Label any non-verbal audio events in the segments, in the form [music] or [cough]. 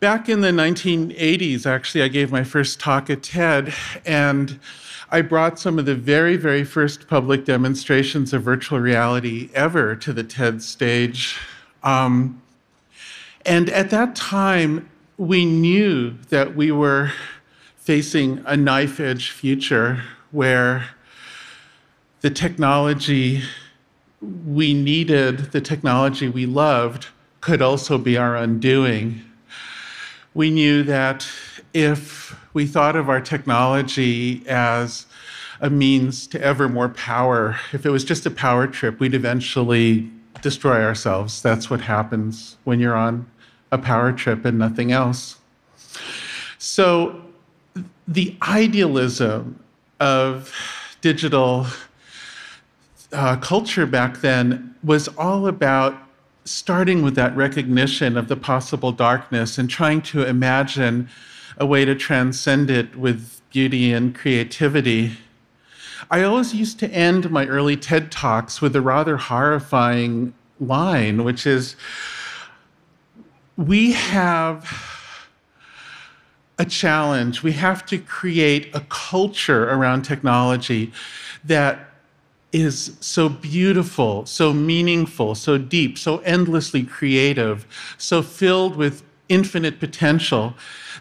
Back in the 1980s, actually, I gave my first talk at TED, and I brought some of the very, very first public demonstrations of virtual reality ever to the TED stage. Um, and at that time, we knew that we were facing a knife edge future where the technology we needed, the technology we loved, could also be our undoing. We knew that if we thought of our technology as a means to ever more power. If it was just a power trip, we'd eventually destroy ourselves. That's what happens when you're on a power trip and nothing else. So, the idealism of digital uh, culture back then was all about starting with that recognition of the possible darkness and trying to imagine a way to transcend it with beauty and creativity. I always used to end my early TED Talks with a rather horrifying line, which is We have a challenge. We have to create a culture around technology that is so beautiful, so meaningful, so deep, so endlessly creative, so filled with infinite potential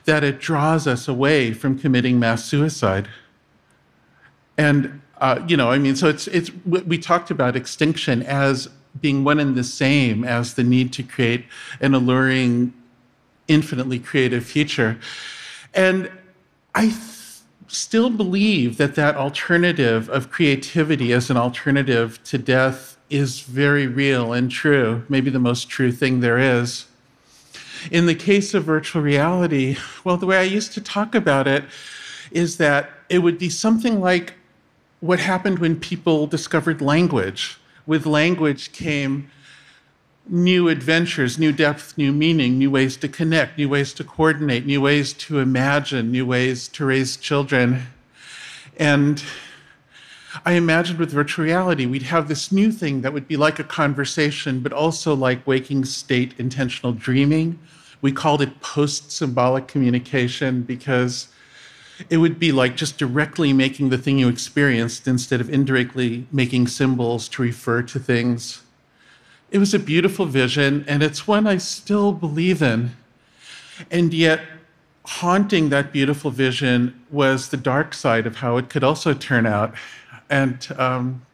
that it draws us away from committing mass suicide. And, uh, you know, I mean, so it's, it's, we talked about extinction as being one and the same as the need to create an alluring, infinitely creative future. And I still believe that that alternative of creativity as an alternative to death is very real and true, maybe the most true thing there is. In the case of virtual reality, well, the way I used to talk about it is that it would be something like what happened when people discovered language. With language came new adventures, new depth, new meaning, new ways to connect, new ways to coordinate, new ways to imagine, new ways to raise children. And I imagined with virtual reality, we'd have this new thing that would be like a conversation, but also like waking state intentional dreaming. We called it post symbolic communication because it would be like just directly making the thing you experienced instead of indirectly making symbols to refer to things. It was a beautiful vision, and it's one I still believe in. And yet, haunting that beautiful vision was the dark side of how it could also turn out. And um,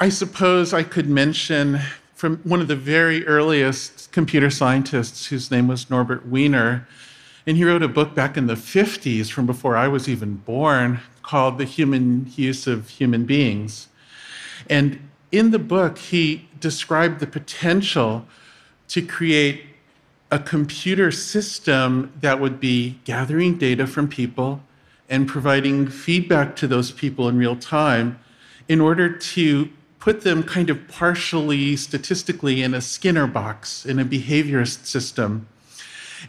I suppose I could mention from one of the very earliest computer scientists, whose name was Norbert Wiener. And he wrote a book back in the 50s, from before I was even born, called The Human Use of Human Beings. And in the book, he described the potential to create a computer system that would be gathering data from people and providing feedback to those people in real time in order to put them kind of partially statistically in a Skinner box, in a behaviorist system.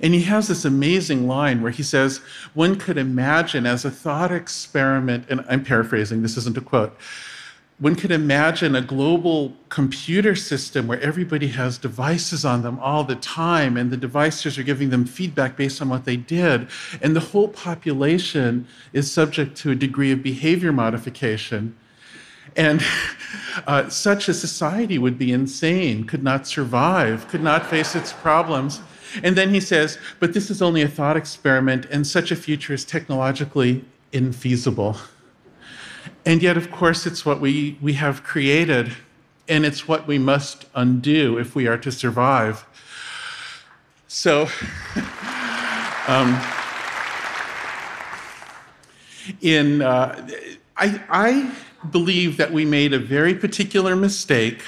And he has this amazing line where he says, one could imagine as a thought experiment, and I'm paraphrasing, this isn't a quote, one could imagine a global computer system where everybody has devices on them all the time, and the devices are giving them feedback based on what they did. And the whole population is subject to a degree of behavior modification. And [laughs] uh, such a society would be insane, could not survive, could not face its problems. And then he says, but this is only a thought experiment, and such a future is technologically infeasible. And yet, of course, it's what we, we have created, and it's what we must undo if we are to survive. So, [laughs] um, in, uh, I, I believe that we made a very particular mistake,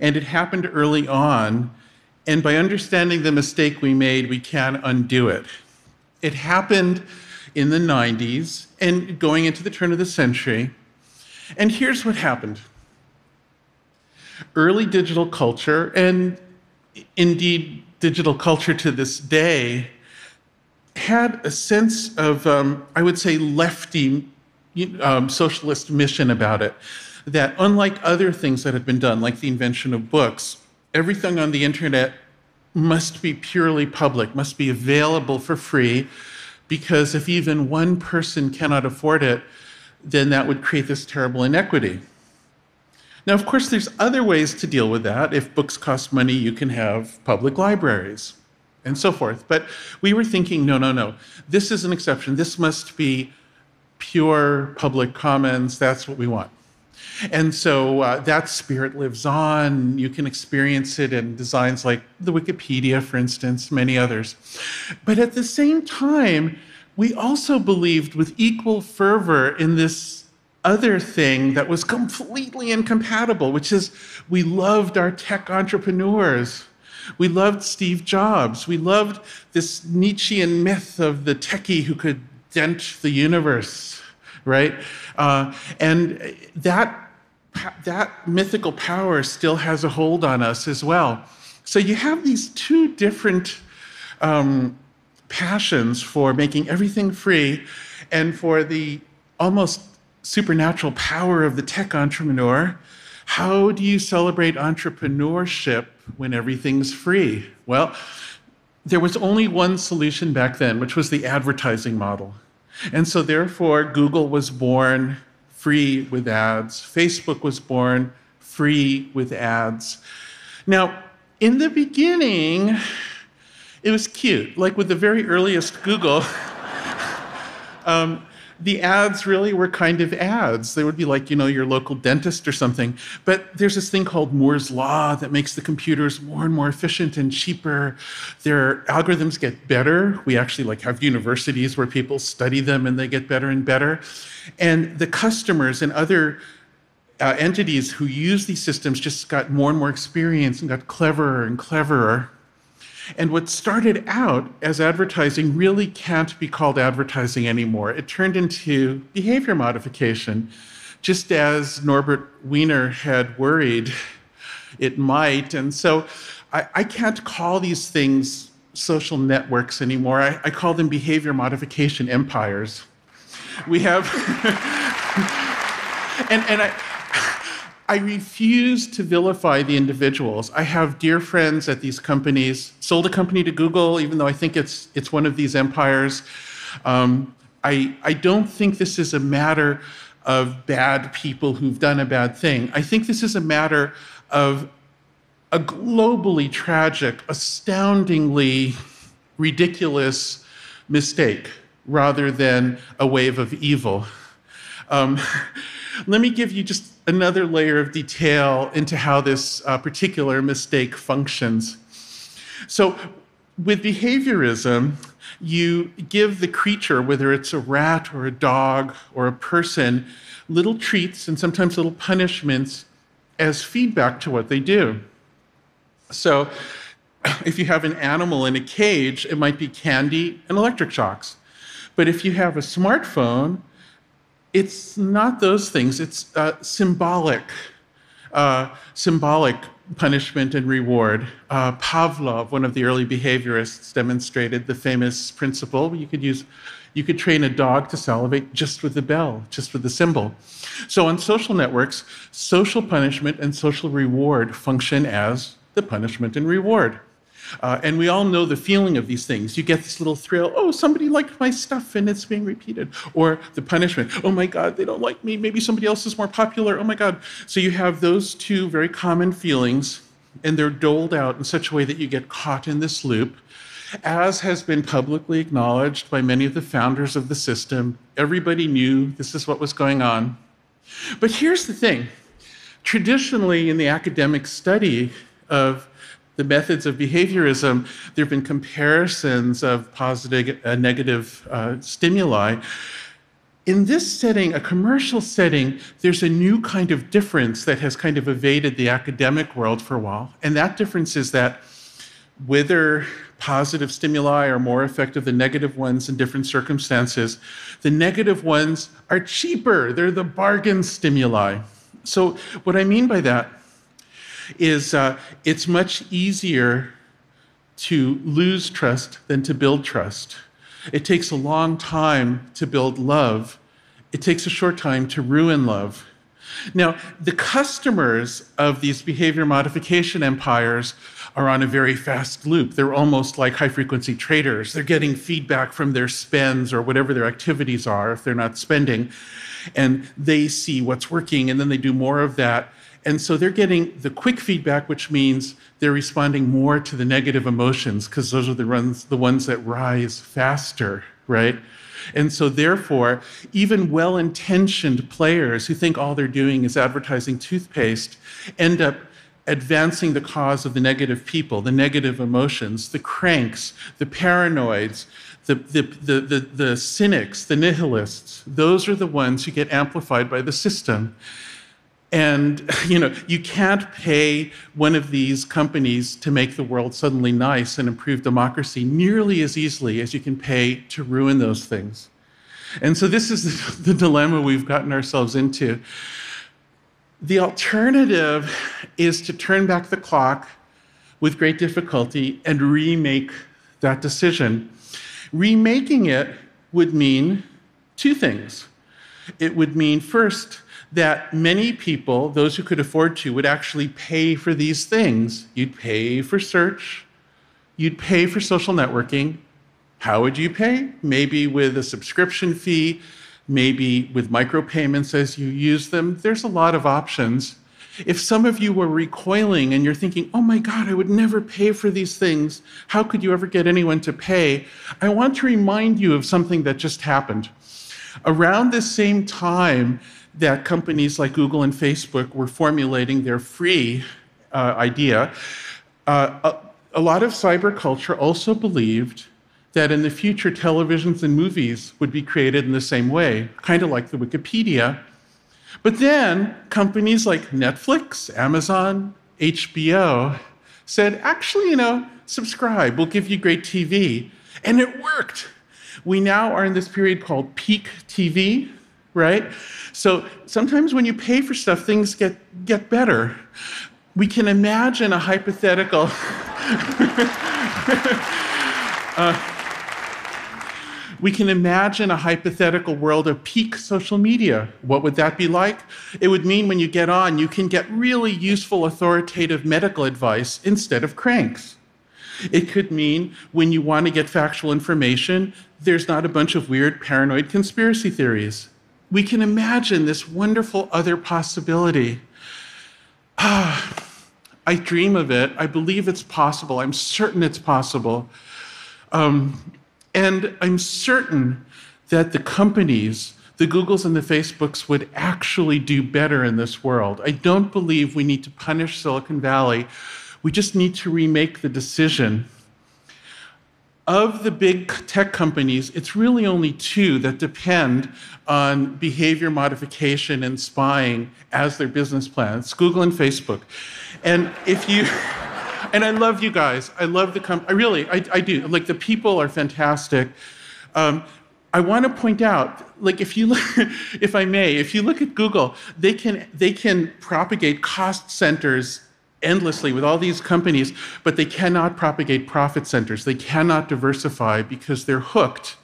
and it happened early on. And by understanding the mistake we made, we can undo it. It happened in the 90s and going into the turn of the century. And here's what happened early digital culture, and indeed digital culture to this day, had a sense of, um, I would say, lefty um, socialist mission about it. That unlike other things that had been done, like the invention of books, everything on the internet must be purely public, must be available for free, because if even one person cannot afford it, then that would create this terrible inequity. Now, of course, there's other ways to deal with that. If books cost money, you can have public libraries and so forth. But we were thinking, no, no, no. This is an exception. This must be pure public commons. That's what we want. And so uh, that spirit lives on. You can experience it in designs like the Wikipedia, for instance, many others. But at the same time, we also believed with equal fervor in this other thing that was completely incompatible, which is we loved our tech entrepreneurs. We loved Steve Jobs. We loved this Nietzschean myth of the techie who could dent the universe, right? Uh, and that, that mythical power still has a hold on us as well. So you have these two different um, passions for making everything free and for the almost supernatural power of the tech entrepreneur. How do you celebrate entrepreneurship when everything's free? Well, there was only one solution back then, which was the advertising model. And so, therefore, Google was born free with ads, Facebook was born free with ads. Now, in the beginning, it was cute. Like with the very earliest Google, [laughs] um, the ads really were kind of ads. They would be like, you know, your local dentist or something. But there's this thing called Moore's Law that makes the computers more and more efficient and cheaper. Their algorithms get better. We actually like have universities where people study them and they get better and better. And the customers and other uh, entities who use these systems just got more and more experience and got cleverer and cleverer. And what started out as advertising really can't be called advertising anymore. It turned into behavior modification, just as Norbert Wiener had worried it might. And so I, I can't call these things social networks anymore. I, I call them behavior modification empires. We have, [laughs] and, and I, I refuse to vilify the individuals. I have dear friends at these companies, sold a company to Google, even though I think it's, it's one of these empires. Um, I, I don't think this is a matter of bad people who've done a bad thing. I think this is a matter of a globally tragic, astoundingly ridiculous mistake rather than a wave of evil. Um, [laughs] let me give you just another layer of detail into how this uh, particular mistake functions. So, with behaviorism, you give the creature, whether it's a rat or a dog or a person, little treats and sometimes little punishments as feedback to what they do. So, if you have an animal in a cage, it might be candy and electric shocks. But if you have a smartphone, it's not those things. It's uh, symbolic, uh, symbolic punishment and reward. Uh, Pavlov, one of the early behaviorists, demonstrated the famous principle. You could use, you could train a dog to salivate just with the bell, just with the symbol. So on social networks, social punishment and social reward function as the punishment and reward. Uh, and we all know the feeling of these things. You get this little thrill, oh, somebody liked my stuff and it's being repeated. Or the punishment, oh my God, they don't like me. Maybe somebody else is more popular. Oh my God. So you have those two very common feelings, and they're doled out in such a way that you get caught in this loop. As has been publicly acknowledged by many of the founders of the system, everybody knew this is what was going on. But here's the thing traditionally, in the academic study of the methods of behaviorism, there have been comparisons of positive and uh, negative uh, stimuli. In this setting, a commercial setting, there's a new kind of difference that has kind of evaded the academic world for a while. And that difference is that whether positive stimuli are more effective than negative ones in different circumstances, the negative ones are cheaper. They're the bargain stimuli. So, what I mean by that is uh, it's much easier to lose trust than to build trust. It takes a long time to build love. It takes a short time to ruin love. Now, the customers of these behavior modification empires are on a very fast loop. They're almost like high frequency traders. They're getting feedback from their spends or whatever their activities are if they're not spending. And they see what's working and then they do more of that. And so they're getting the quick feedback, which means they're responding more to the negative emotions because those are the ones, the ones that rise faster, right? And so, therefore, even well intentioned players who think all they're doing is advertising toothpaste end up advancing the cause of the negative people, the negative emotions, the cranks, the paranoids, the, the, the, the, the cynics, the nihilists. Those are the ones who get amplified by the system. And [laughs] you know, you can't pay one of these companies to make the world suddenly nice and improve democracy nearly as easily as you can pay to ruin those things. And so this is [laughs] the dilemma we've gotten ourselves into. The alternative is to turn back the clock with great difficulty and remake that decision. Remaking it would mean two things. It would mean, first, that many people, those who could afford to, would actually pay for these things. You'd pay for search, you'd pay for social networking. How would you pay? Maybe with a subscription fee, maybe with micropayments as you use them. There's a lot of options. If some of you were recoiling and you're thinking, oh my God, I would never pay for these things, how could you ever get anyone to pay? I want to remind you of something that just happened. Around the same time, that companies like Google and Facebook were formulating their free uh, idea, uh, a, a lot of cyber culture also believed that in the future televisions and movies would be created in the same way, kind of like the Wikipedia. But then companies like Netflix, Amazon, HBO said, actually, you know, subscribe, we'll give you great TV. And it worked. We now are in this period called peak TV, right? So sometimes when you pay for stuff, things get, get better. We can imagine a hypothetical. [laughs] uh, we can imagine a hypothetical world of peak social media. What would that be like? It would mean when you get on, you can get really useful, authoritative medical advice instead of cranks. It could mean when you want to get factual information, there's not a bunch of weird paranoid conspiracy theories we can imagine this wonderful other possibility. Ah, [sighs] I dream of it. I believe it's possible. I'm certain it's possible. Um, and I'm certain that the companies, the Googles and the Facebooks, would actually do better in this world. I don't believe we need to punish Silicon Valley. We just need to remake the decision of the big tech companies, it's really only two that depend on behavior modification and spying as their business plan. It's Google and Facebook. And if you, [laughs] and I love you guys. I love the company. I really, I, I, do. Like the people are fantastic. Um, I want to point out, like if you look, [laughs] if I may, if you look at Google, they can they can propagate cost centers endlessly with all these companies, but they cannot propagate profit centers. They cannot diversify because they're hooked.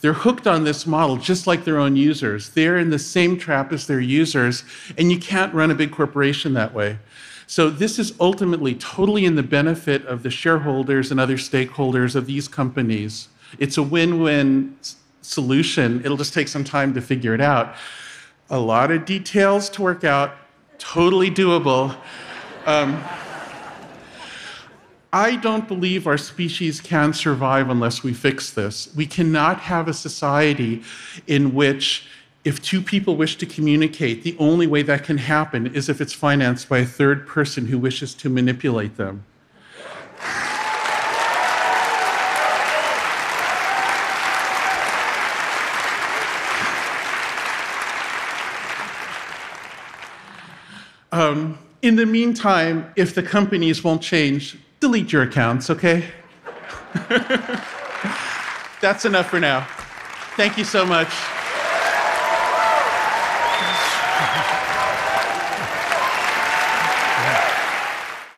They're hooked on this model just like their own users. They're in the same trap as their users, and you can't run a big corporation that way. So, this is ultimately totally in the benefit of the shareholders and other stakeholders of these companies. It's a win win solution. It'll just take some time to figure it out. A lot of details to work out, totally doable. Um, I don't believe our species can survive unless we fix this. We cannot have a society in which, if two people wish to communicate, the only way that can happen is if it's financed by a third person who wishes to manipulate them. Um, in the meantime, if the companies won't change, delete your accounts, okay? [laughs] That's enough for now. Thank you so much.